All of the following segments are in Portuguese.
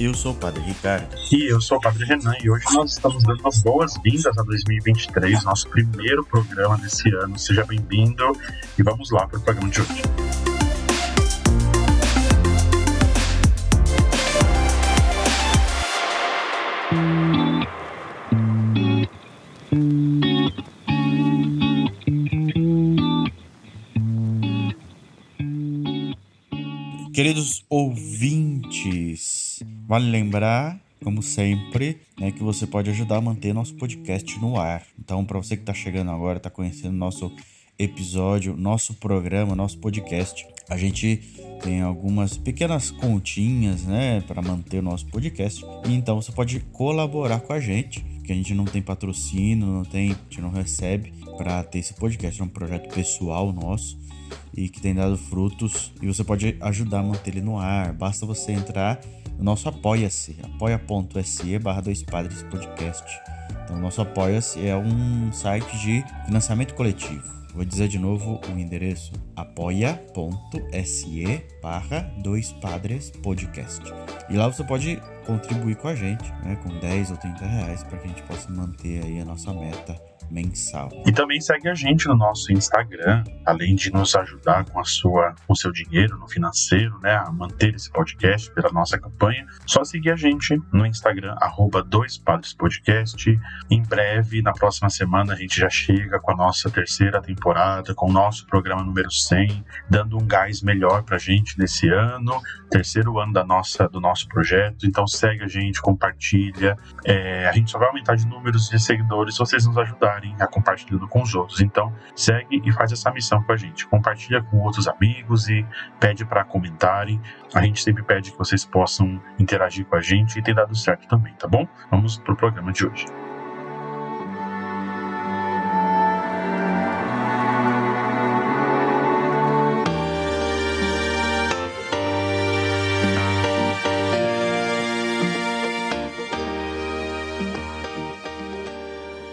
Eu sou o Padre Ricardo. E eu sou o Padre Renan e hoje nós estamos dando as boas-vindas a 2023, nosso primeiro programa desse ano. Seja bem-vindo e vamos lá para o programa de hoje. Queridos ouvintes, vale lembrar, como sempre, né, que você pode ajudar a manter nosso podcast no ar. Então, para você que está chegando agora, está conhecendo nosso episódio, nosso programa, nosso podcast, a gente tem algumas pequenas continhas, né, para manter o nosso podcast. E então você pode colaborar com a gente, que a gente não tem patrocínio, não tem, a gente não recebe para ter esse podcast, é um projeto pessoal nosso e que tem dado frutos e você pode ajudar a manter ele no ar. Basta você entrar no nosso apoia-se, apoia.se barra dois padres podcast. Então, nosso apoia-se é um site de financiamento coletivo. Vou dizer de novo o endereço: apoia.se barra dois padres podcast. E lá você pode contribuir com a gente, né, com 10 ou 30 reais, para que a gente possa manter aí a nossa meta mensal. E também segue a gente no nosso Instagram, além de nos ajudar com a sua, com seu dinheiro no financeiro, né, a manter esse podcast pela nossa campanha. Só seguir a gente no Instagram arroba dois padres podcast. Em breve, na próxima semana, a gente já chega com a nossa terceira temporada, com o nosso programa número 100, dando um gás melhor pra gente nesse ano, terceiro ano da nossa, do nosso projeto. Então segue a gente, compartilha. É, a gente só vai aumentar de números de seguidores se vocês nos ajudarem a compartilhando com os outros. Então, segue e faz essa missão com a gente. Compartilha com outros amigos e pede para comentarem. A gente sempre pede que vocês possam interagir com a gente e tem dado certo também, tá bom? Vamos pro programa de hoje.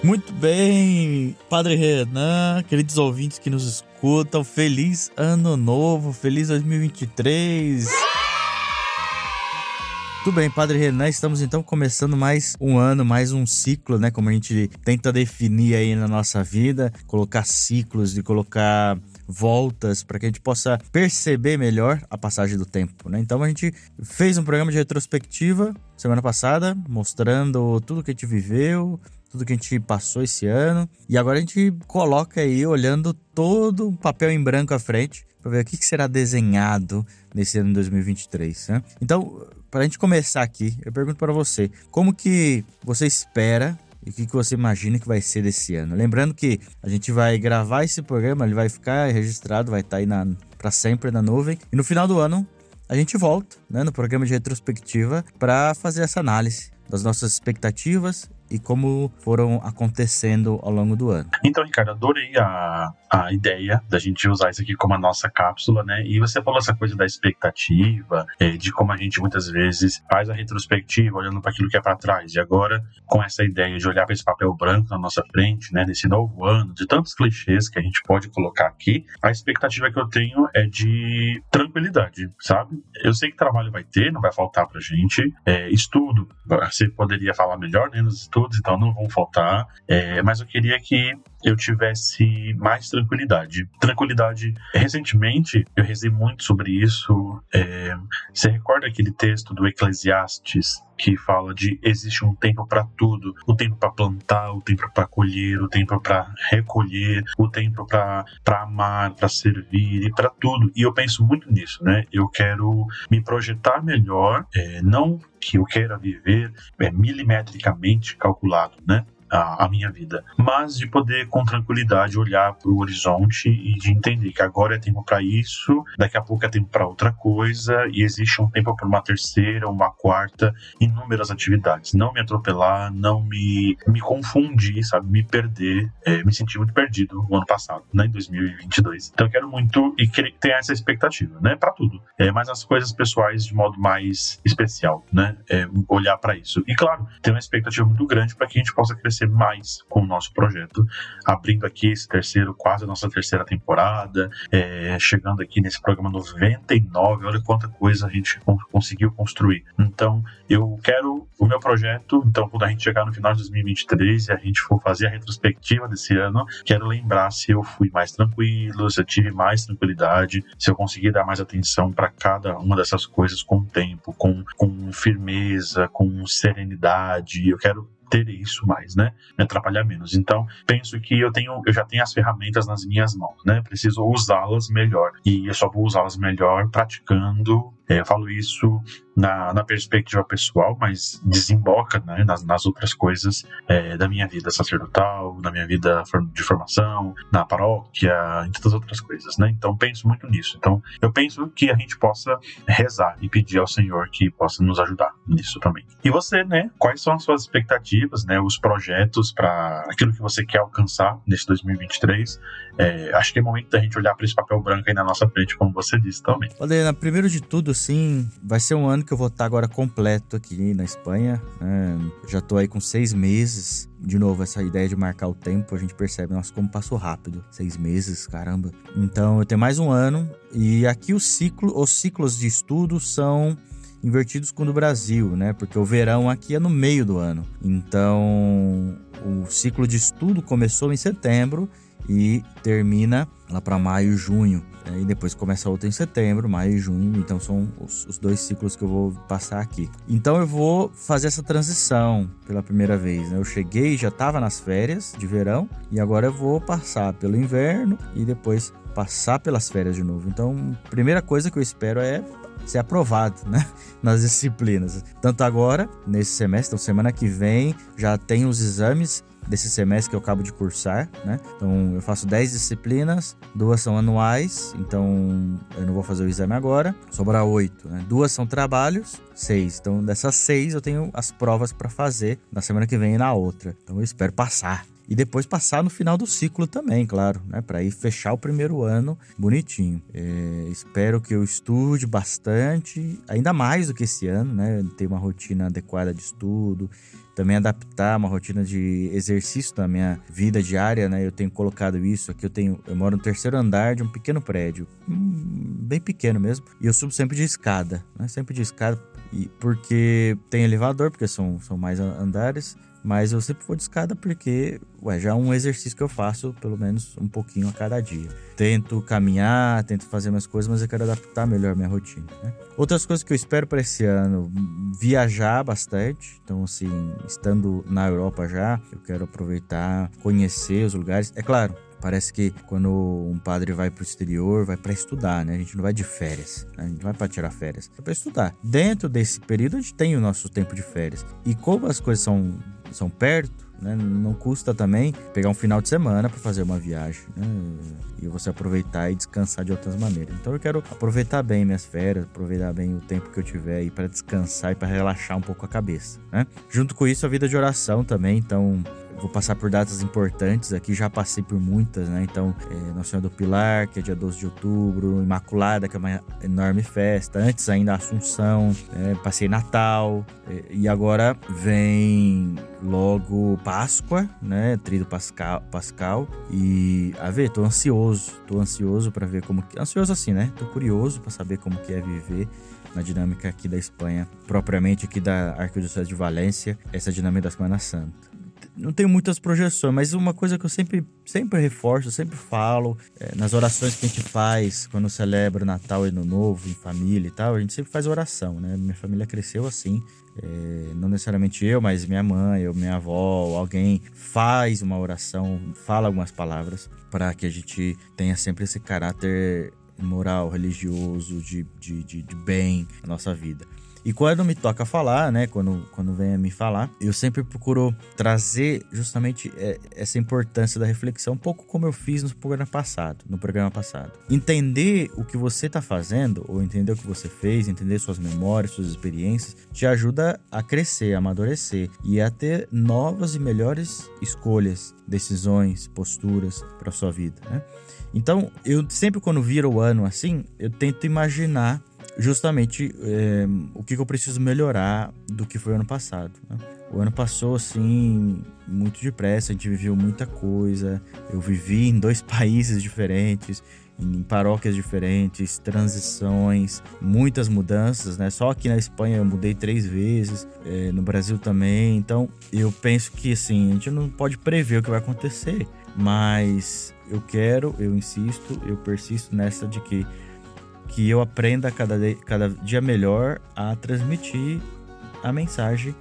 Muito bem, Padre Renan, queridos ouvintes que nos escutam, feliz ano novo, feliz 2023. Tudo bem, Padre Renan, estamos então começando mais um ano, mais um ciclo, né? Como a gente tenta definir aí na nossa vida, colocar ciclos e colocar voltas para que a gente possa perceber melhor a passagem do tempo, né? Então a gente fez um programa de retrospectiva semana passada, mostrando tudo que a gente viveu, tudo que a gente passou esse ano. E agora a gente coloca aí, olhando todo o papel em branco à frente, para ver o que será desenhado nesse ano de 2023. Né? Então, para a gente começar aqui, eu pergunto para você, como que você espera e o que, que você imagina que vai ser desse ano? Lembrando que a gente vai gravar esse programa, ele vai ficar registrado, vai estar aí para sempre na nuvem. E no final do ano, a gente volta né, no programa de retrospectiva para fazer essa análise das nossas expectativas e como foram acontecendo ao longo do ano. Então, Ricardo, adorei a, a ideia da gente usar isso aqui como a nossa cápsula, né? E você falou essa coisa da expectativa, é, de como a gente muitas vezes faz a retrospectiva olhando para aquilo que é para trás. E agora, com essa ideia de olhar para esse papel branco na nossa frente, né? Nesse novo ano, de tantos clichês que a gente pode colocar aqui, a expectativa que eu tenho é de tranquilidade, sabe? Eu sei que trabalho vai ter, não vai faltar pra gente. É, estudo, você poderia falar melhor, né? Nos estudos estudos, então não vão faltar. É, mas eu queria que eu tivesse mais tranquilidade. Tranquilidade. Recentemente, eu rezei muito sobre isso. É, você recorda aquele texto do Eclesiastes que fala de existe um tempo para tudo, o tempo para plantar, o tempo para colher, o tempo para recolher, o tempo para amar, para servir e para tudo. E eu penso muito nisso, né? Eu quero me projetar melhor, é, não que eu queira viver é, milimetricamente calculado, né? A, a minha vida, mas de poder com tranquilidade olhar para o horizonte e de entender que agora é tempo para isso, daqui a pouco é tempo para outra coisa e existe um tempo para uma terceira, uma quarta, inúmeras atividades. Não me atropelar, não me, me confundir, sabe, me perder, é, me sentir muito perdido no ano passado, né, em 2022. Então eu quero muito e querer ter essa expectativa, né, para tudo. É, mas as coisas pessoais de modo mais especial, né, é, olhar para isso. E claro, ter uma expectativa muito grande para que a gente possa crescer mais com o nosso projeto, abrindo aqui esse terceiro, quase a nossa terceira temporada, é, chegando aqui nesse programa 99, olha quanta coisa a gente conseguiu construir. Então, eu quero o meu projeto, então quando a gente chegar no final de 2023 e a gente for fazer a retrospectiva desse ano, quero lembrar se eu fui mais tranquilo, se eu tive mais tranquilidade, se eu consegui dar mais atenção para cada uma dessas coisas com o tempo, com, com firmeza, com serenidade. Eu quero ter isso mais, né? Me atrapalhar menos. Então, penso que eu tenho, eu já tenho as ferramentas nas minhas mãos, né? Preciso usá-las melhor. E eu só vou usá-las melhor praticando eu falo isso na, na, perspectiva pessoal, mas desemboca né, nas, nas, outras coisas é, da minha vida sacerdotal, na minha vida de formação, na paróquia, em todas as outras coisas, né? Então penso muito nisso. Então eu penso que a gente possa rezar e pedir ao Senhor que possa nos ajudar nisso também. E você, né? Quais são as suas expectativas, né? Os projetos para aquilo que você quer alcançar nesse 2023? É, acho que é momento da gente olhar para esse papel branco aí na nossa frente, como você disse também. Helena, primeiro de tudo, sim, vai ser um ano que eu vou estar agora completo aqui na Espanha. Né? Já tô aí com seis meses. De novo, essa ideia de marcar o tempo, a gente percebe, nossa, como passou rápido. Seis meses, caramba. Então, eu tenho mais um ano. E aqui o ciclo, os ciclos de estudo são invertidos com o do Brasil, né? Porque o verão aqui é no meio do ano. Então, o ciclo de estudo começou em setembro e termina lá para maio, junho. Né? E depois começa outra em setembro, maio e junho. Então são os, os, dois ciclos que eu vou passar aqui. Então eu vou fazer essa transição pela primeira vez. Né? Eu cheguei, já estava nas férias de verão e agora eu vou passar pelo inverno e depois passar pelas férias de novo. Então, primeira coisa que eu espero é ser aprovado, né? Nas disciplinas. Tanto agora, nesse semestre, então semana que vem, já tem os exames desse semestre que eu acabo de cursar, né? Então eu faço 10 disciplinas, duas são anuais, então eu não vou fazer o exame agora, sobra 8, né? Duas são trabalhos, 6. Então dessas 6 eu tenho as provas para fazer na semana que vem e na outra. Então eu espero passar. E depois passar no final do ciclo também, claro, né? Para ir fechar o primeiro ano bonitinho. É, espero que eu estude bastante, ainda mais do que esse ano, né? Ter uma rotina adequada de estudo, também adaptar uma rotina de exercício na minha vida diária, né? Eu tenho colocado isso aqui, eu tenho, eu moro no terceiro andar de um pequeno prédio, hum, bem pequeno mesmo, e eu subo sempre de escada, né? Sempre de escada, e porque tem elevador, porque são, são mais andares, mas eu sempre vou de escada porque, ué, já é um exercício que eu faço pelo menos um pouquinho a cada dia. Tento caminhar, tento fazer minhas coisas, mas eu quero adaptar melhor minha rotina, né? Outras coisas que eu espero para esse ano, viajar bastante. Então, assim, estando na Europa já, eu quero aproveitar, conhecer os lugares. É claro, Parece que quando um padre vai para o exterior, vai para estudar, né? A gente não vai de férias, né? a gente não vai para tirar férias, é para estudar. Dentro desse período, a gente tem o nosso tempo de férias. E como as coisas são, são perto, né? Não custa também pegar um final de semana para fazer uma viagem né? e você aproveitar e descansar de outras maneiras. Então eu quero aproveitar bem minhas férias, aproveitar bem o tempo que eu tiver aí para descansar e para relaxar um pouco a cabeça. Né? Junto com isso, a vida de oração também. Então Vou passar por datas importantes aqui, já passei por muitas, né? Então, é, Nossa Senhora do Pilar, que é dia 12 de outubro, Imaculada, que é uma enorme festa, antes ainda Assunção, é, passei Natal, é, e agora vem logo Páscoa, né? Trido Pascal, Pascal e a ver, tô ansioso, tô ansioso para ver como que, ansioso assim, né? Tô curioso para saber como que é viver na dinâmica aqui da Espanha, propriamente aqui da Arquidiocese de Valência, essa dinâmica da Semana Santa não tenho muitas projeções, mas uma coisa que eu sempre, sempre reforço, sempre falo, é, nas orações que a gente faz quando celebra Natal e Ano Novo, em família e tal, a gente sempre faz oração, né? Minha família cresceu assim, é, não necessariamente eu, mas minha mãe ou minha avó, alguém faz uma oração, fala algumas palavras para que a gente tenha sempre esse caráter moral, religioso, de, de, de, de bem na nossa vida. E quando me toca falar, né, quando, quando vem a me falar, eu sempre procuro trazer justamente é, essa importância da reflexão, um pouco como eu fiz no programa passado, no programa passado. Entender o que você está fazendo, ou entender o que você fez, entender suas memórias, suas experiências, te ajuda a crescer, a amadurecer e a ter novas e melhores escolhas, decisões, posturas para sua vida, né? Então, eu sempre quando viro o ano assim, eu tento imaginar justamente é, o que, que, eu preciso melhorar do que foi o ano passado. Né? O ano passou assim muito depressa, a gente viveu muita coisa. Eu vivi em dois países diferentes, em paróquias diferentes, transições, muitas mudanças, né? Só aqui na Espanha eu mudei três vezes, é, no Brasil também. Então eu penso que assim a gente não pode prever o que vai acontecer, mas eu quero, eu insisto, eu persisto nessa de que que eu aprenda cada, cada dia melhor a transmitir a mensagem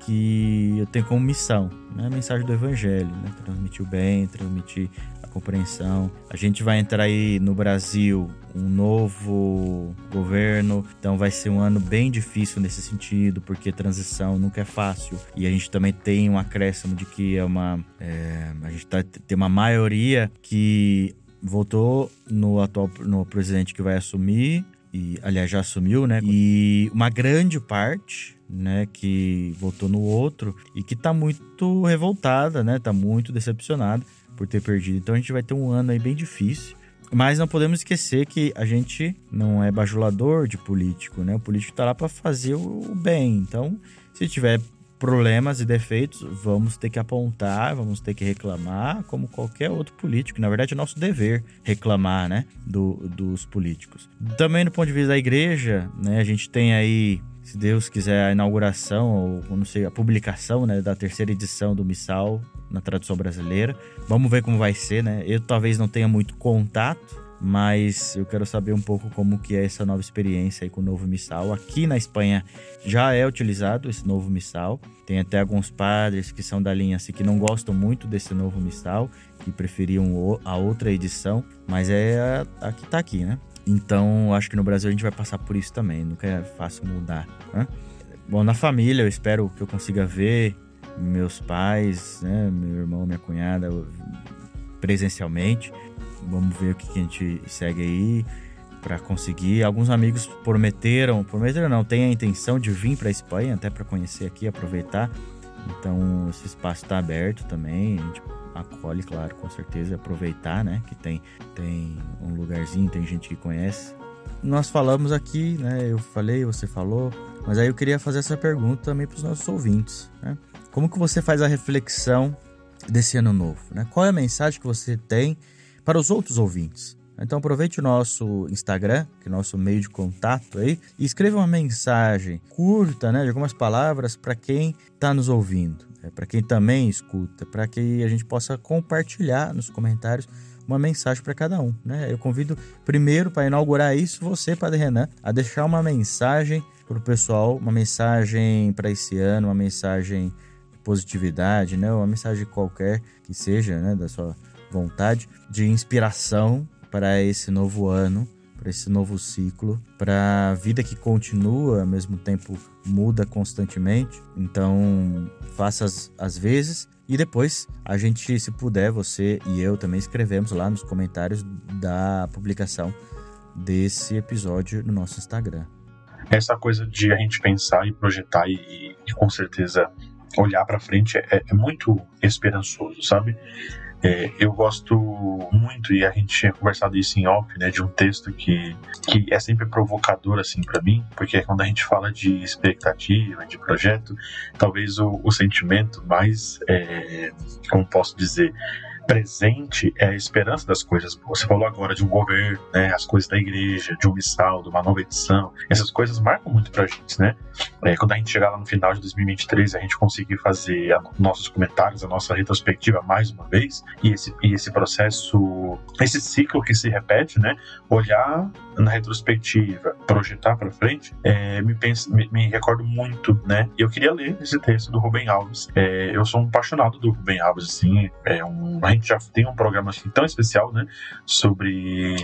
que eu tenho como missão, né? a mensagem do Evangelho, né? transmitir o bem, transmitir a compreensão. A gente vai entrar aí no Brasil um novo governo, então vai ser um ano bem difícil nesse sentido, porque transição nunca é fácil e a gente também tem um acréscimo de que é uma é, a gente tá, tem uma maioria que votou no atual no presidente que vai assumir e aliás já assumiu, né? E uma grande parte, né, que votou no outro e que tá muito revoltada, né? Tá muito decepcionada por ter perdido. Então a gente vai ter um ano aí bem difícil. Mas não podemos esquecer que a gente não é bajulador de político, né? O político tá lá para fazer o bem. Então, se tiver problemas e defeitos, vamos ter que apontar, vamos ter que reclamar, como qualquer outro político. Na verdade, é nosso dever reclamar, né, do, dos políticos. Também do ponto de vista da igreja, né, a gente tem aí, se Deus quiser, a inauguração, ou não sei, a publicação, né, da terceira edição do Missal na tradução brasileira. Vamos ver como vai ser, né? Eu talvez não tenha muito contato, mas eu quero saber um pouco como que é essa nova experiência aí com o novo missal. Aqui na Espanha já é utilizado esse novo missal. Tem até alguns padres que são da linha assim que não gostam muito desse novo missal, que preferiam a outra edição, mas é a, a que tá aqui, né? Então, acho que no Brasil a gente vai passar por isso também, nunca é fácil mudar, né? Bom, na família eu espero que eu consiga ver meus pais, né, meu irmão, minha cunhada presencialmente. Vamos ver o que, a gente segue aí para conseguir. Alguns amigos prometeram, prometeram não, tem a intenção de vir para Espanha até para conhecer aqui, aproveitar. Então esse espaço está aberto também. A gente acolhe, claro, com certeza, aproveitar, né? Que tem, tem um lugarzinho, tem gente que conhece. Nós falamos aqui, né? Eu falei, você falou, mas aí eu queria fazer essa pergunta também para os nossos ouvintes, né? Como que você faz a reflexão desse ano novo, né? Qual é a mensagem que você tem para os outros ouvintes. Então aproveite o nosso Instagram, que é o nosso meio de contato aí, e escreva uma mensagem curta, né, de algumas palavras para quem está nos ouvindo, né, para quem também escuta, para que a gente possa compartilhar nos comentários uma mensagem para cada um. Né? Eu convido primeiro para inaugurar isso você, Padre Renan, a deixar uma mensagem para o pessoal, uma mensagem para esse ano, uma mensagem de positividade, né? uma mensagem qualquer que seja né, da sua vontade de inspiração para esse novo ano, para esse novo ciclo, para a vida que continua, ao mesmo tempo muda constantemente. Então, faça as, as vezes e depois a gente, se puder, você e eu também escrevemos lá nos comentários da publicação desse episódio no nosso Instagram. Essa coisa de a gente pensar e projetar e, e com certeza olhar para frente é, é, muito esperançoso, sabe? É, eu gosto muito, e a gente tinha conversado isso em off, né, de um texto que, que é sempre provocador, assim, para mim, porque quando a gente fala de expectativa, de projeto, talvez o, o sentimento mais, é, como posso dizer, presente é a esperança das coisas. Você falou agora de um governo, né, as coisas da igreja, de um missal, de uma nova edição. Essas coisas marcam muito pra gente, né? É, quando a gente chegar lá no final de 2023, a gente conseguir fazer a, nossos comentários, a nossa retrospectiva mais uma vez, e esse, e esse processo, esse ciclo que se repete, né? Olhar na retrospectiva, projetar para frente, é, me, penso, me, me, recordo muito, né? Eu queria ler esse texto do Rubem Alves. É, eu sou um apaixonado do Rubem Alves, assim, é uma a gente já tem um programa assim, tão especial, né, sobre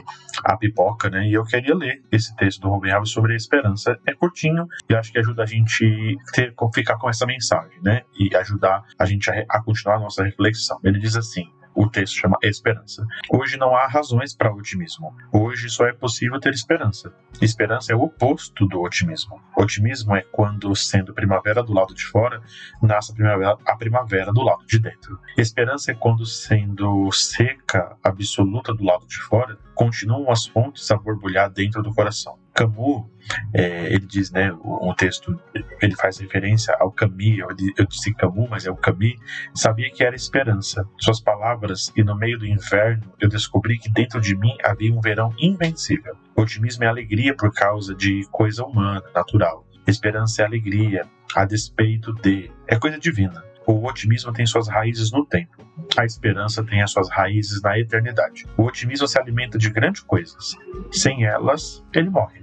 a pipoca, né, e eu queria ler esse texto do Rubem Alves sobre a esperança. É curtinho e acho que ajuda a gente ter, ficar com essa mensagem, né, e ajudar a gente a, a continuar a nossa reflexão. Ele diz assim: o texto chama Esperança. Hoje não há razões para otimismo. Hoje só é possível ter esperança. Esperança é o oposto do otimismo. Otimismo é quando, sendo primavera do lado de fora, nasce a primavera, a primavera do lado de dentro. Esperança é quando, sendo seca absoluta do lado de fora, continuam as fontes a borbulhar dentro do coração. Camus, é, ele diz, né, o, o, texto, ele faz referência ao Camus, eu, disse Camus, mas é o Camus, sabia que era esperança. Suas palavras, e no meio do inverno eu descobri que dentro de mim havia um verão invencível. Otimismo é alegria por causa de coisa humana, natural. Esperança é alegria, a despeito de. É coisa divina. O otimismo tem suas raízes no tempo. A esperança tem as suas raízes na eternidade. O otimismo se alimenta de grandes coisas. Sem elas, ele morre.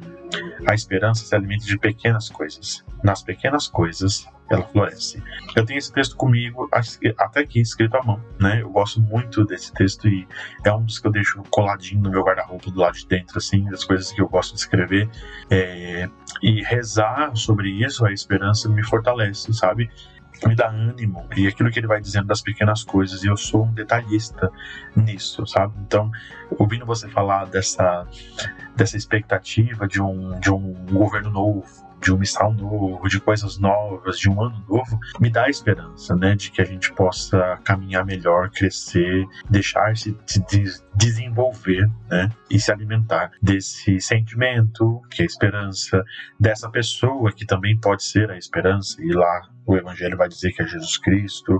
A esperança se alimenta de pequenas coisas. Nas pequenas coisas, ela floresce. Eu tenho esse texto comigo, até aqui escrito à mão, né? Eu gosto muito desse texto e é um dos que eu deixo coladinho no meu guarda-roupa do lado de dentro, assim, das coisas que eu gosto de escrever. É... e rezar sobre isso, a esperança me fortalece, sabe? Me dá ânimo e aquilo que ele vai dizendo das pequenas coisas e eu sou um detalhista nisso, sabe? Então, ouvindo você falar dessa dessa expectativa de um de um governo novo, de um missal novo, de coisas novas, de um ano novo, me dá esperança, né, de que a gente possa caminhar melhor, crescer, deixar-se se desenvolver, né, e se alimentar desse sentimento que é esperança dessa pessoa que também pode ser a esperança e lá o Evangelho vai dizer que é Jesus Cristo,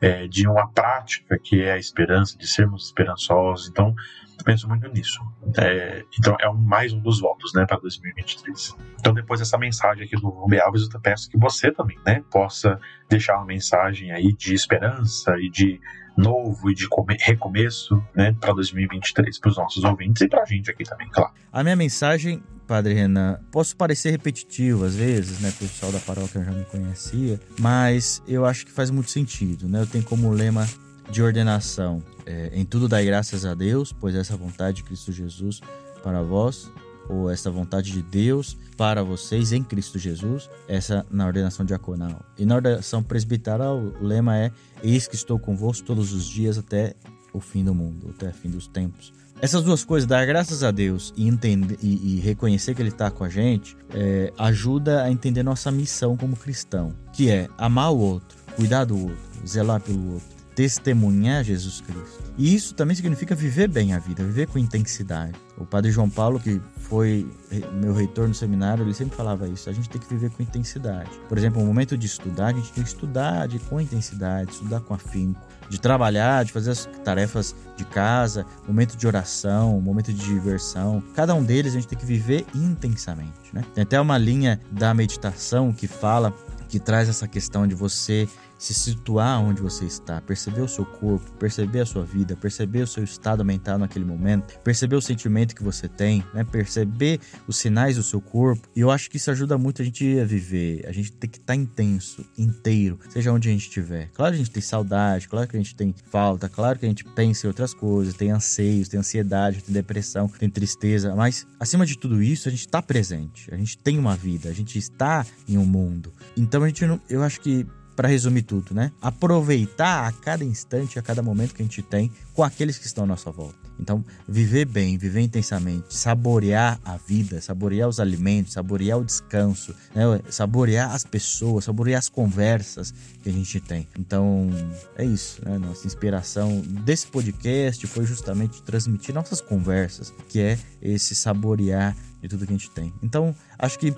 é, de uma prática que é a esperança, de sermos esperançosos. Então, penso muito nisso. É, então, é um, mais um dos votos né, para 2023. Então, depois dessa mensagem aqui do Rubem Alves, eu peço que você também né, possa deixar uma mensagem aí de esperança e de novo e de recomeço né, para 2023 para os nossos ouvintes e para a gente aqui também, claro. A minha mensagem Padre Renan, posso parecer repetitivo às vezes, né? O pessoal da paróquia já me conhecia, mas eu acho que faz muito sentido, né? Eu tenho como lema de ordenação: é, em tudo dai graças a Deus, pois essa vontade de Cristo Jesus para vós, ou essa vontade de Deus para vocês em Cristo Jesus, essa na ordenação diaconal. E na ordenação presbiteral, o lema é: Eis que estou convosco todos os dias até o fim do mundo, até o fim dos tempos. Essas duas coisas, dar graças a Deus e, entender, e, e reconhecer que Ele está com a gente, é, ajuda a entender nossa missão como cristão, que é amar o outro, cuidar do outro, zelar pelo outro, testemunhar Jesus Cristo. E isso também significa viver bem a vida, viver com intensidade. O padre João Paulo, que foi meu reitor no seminário, ele sempre falava isso. A gente tem que viver com intensidade. Por exemplo, no momento de estudar, a gente tem que estudar de, com intensidade, estudar com afinco, de trabalhar, de fazer as tarefas de casa, momento de oração, momento de diversão. Cada um deles a gente tem que viver intensamente. Né? Tem até uma linha da meditação que fala, que traz essa questão de você se situar onde você está, perceber o seu corpo, perceber a sua vida, perceber o seu estado mental naquele momento, perceber o sentimento que você tem, né? perceber os sinais do seu corpo. E eu acho que isso ajuda muito a gente a viver. A gente tem que estar tá intenso, inteiro, seja onde a gente estiver. Claro que a gente tem saudade, claro que a gente tem falta, claro que a gente pensa em outras coisas, tem anseios, tem ansiedade, tem depressão, tem tristeza, mas acima de tudo isso, a gente está presente, a gente tem uma vida, a gente está em um mundo. Então a gente não, eu acho que para resumir tudo, né? Aproveitar a cada instante, a cada momento que a gente tem com aqueles que estão à nossa volta. Então, viver bem, viver intensamente, saborear a vida, saborear os alimentos, saborear o descanso, né? saborear as pessoas, saborear as conversas que a gente tem. Então, é isso, né? Nossa inspiração desse podcast foi justamente transmitir nossas conversas, que é esse saborear de tudo que a gente tem. Então, acho que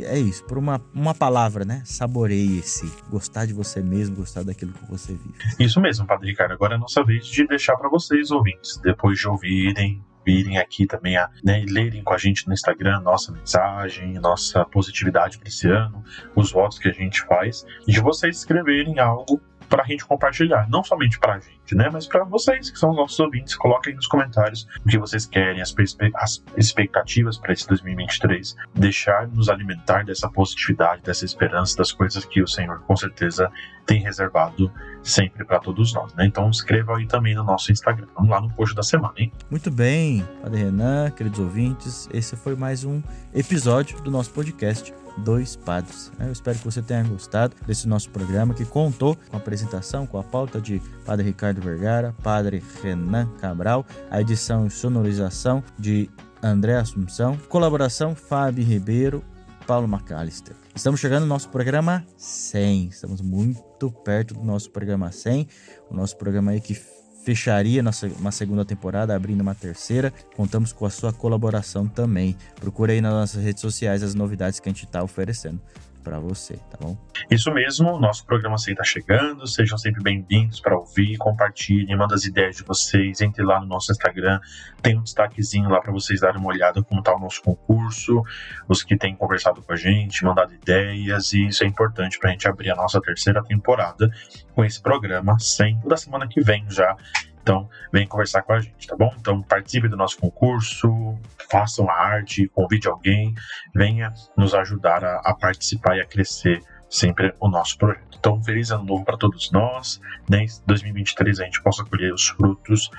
é, é isso. Por uma, uma palavra, né? Saboreie-se. Gostar de você mesmo, gostar daquilo que você vive. Isso mesmo, Padre Ricardo. Agora é nossa vez de deixar para vocês, ouvintes, depois de ouvirem, virem aqui também a né, lerem com a gente no Instagram nossa mensagem, nossa positividade para esse ano, os votos que a gente faz, e de vocês escreverem algo para a gente compartilhar, não somente para a gente, né, mas para vocês que são os nossos ouvintes. Coloquem nos comentários o que vocês querem, as, as expectativas para esse 2023, deixar nos alimentar dessa positividade, dessa esperança, das coisas que o Senhor com certeza tem reservado sempre para todos nós, né? Então escreva aí também no nosso Instagram, vamos lá no post da semana, hein? Muito bem, Padre Renan, queridos ouvintes, esse foi mais um episódio do nosso podcast dois padres. Eu espero que você tenha gostado desse nosso programa que contou com a apresentação, com a pauta de Padre Ricardo Vergara, Padre Renan Cabral, a edição e sonorização de André Assunção, colaboração Fábio Ribeiro, Paulo McAllister. Estamos chegando no nosso programa 100, estamos muito perto do nosso programa 100, o nosso programa aí que fecharia uma segunda temporada, abrindo uma terceira. Contamos com a sua colaboração também. Procure aí nas nossas redes sociais as novidades que a gente está oferecendo para você, tá bom? Isso mesmo, nosso programa está chegando. Sejam sempre bem-vindos para ouvir, compartilhem, mandem as ideias de vocês. Entre lá no nosso Instagram, tem um destaquezinho lá para vocês darem uma olhada como está o nosso concurso, os que têm conversado com a gente, mandado ideias, e isso é importante para a gente abrir a nossa terceira temporada com esse programa, sempre da semana que vem já. Então, vem conversar com a gente, tá bom? Então, participe do nosso concurso, façam a arte, convide alguém, venha nos ajudar a, a participar e a crescer sempre o nosso projeto. Então, feliz ano novo para todos nós. Né? Em 2023 a gente possa colher os frutos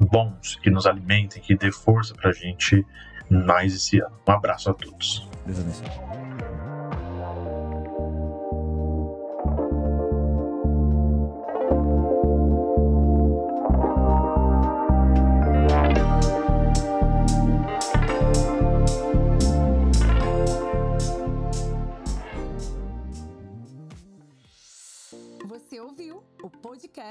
bons que nos alimentem, que dê força para a gente mais esse ano. Um abraço a todos.